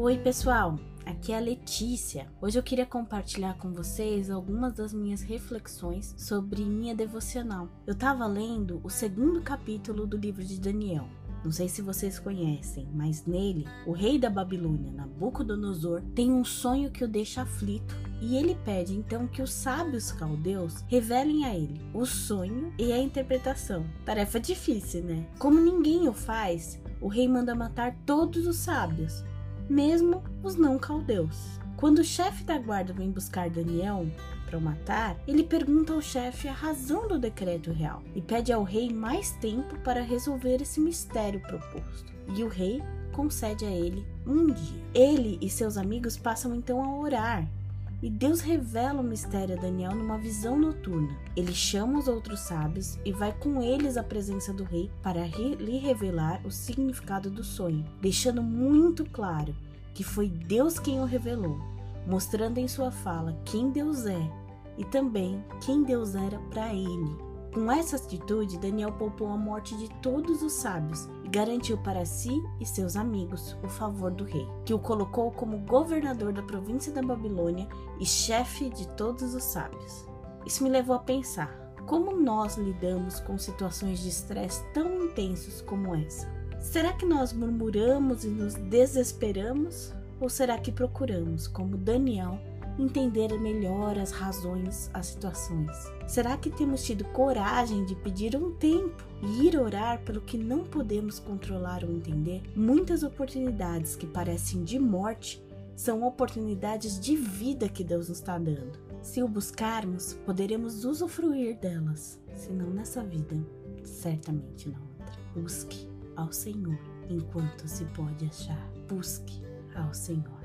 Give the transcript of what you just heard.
Oi, pessoal. Aqui é a Letícia. Hoje eu queria compartilhar com vocês algumas das minhas reflexões sobre minha devocional. Eu estava lendo o segundo capítulo do livro de Daniel. Não sei se vocês conhecem, mas nele, o rei da Babilônia, Nabucodonosor, tem um sonho que o deixa aflito e ele pede então que os sábios caldeus revelem a ele o sonho e a interpretação. Tarefa difícil, né? Como ninguém o faz, o rei manda matar todos os sábios, mesmo os não caldeus. Quando o chefe da guarda vem buscar Daniel para o matar, ele pergunta ao chefe a razão do decreto real e pede ao rei mais tempo para resolver esse mistério proposto. E o rei concede a ele um dia. Ele e seus amigos passam então a orar e Deus revela o mistério a Daniel numa visão noturna. Ele chama os outros sábios e vai com eles à presença do rei para lhe revelar o significado do sonho, deixando muito claro que foi Deus quem o revelou, mostrando em sua fala quem Deus é e também quem Deus era para ele. Com essa atitude, Daniel poupou a morte de todos os sábios e garantiu para si e seus amigos o favor do rei, que o colocou como governador da província da Babilônia e chefe de todos os sábios. Isso me levou a pensar: como nós lidamos com situações de estresse tão intensos como essa? Será que nós murmuramos e nos desesperamos? Ou será que procuramos, como Daniel, entender melhor as razões, as situações? Será que temos tido coragem de pedir um tempo e ir orar pelo que não podemos controlar ou entender? Muitas oportunidades que parecem de morte são oportunidades de vida que Deus nos está dando. Se o buscarmos, poderemos usufruir delas, se não nessa vida, certamente na outra. Busque ao Senhor enquanto se pode achar. Busque ao Senhor.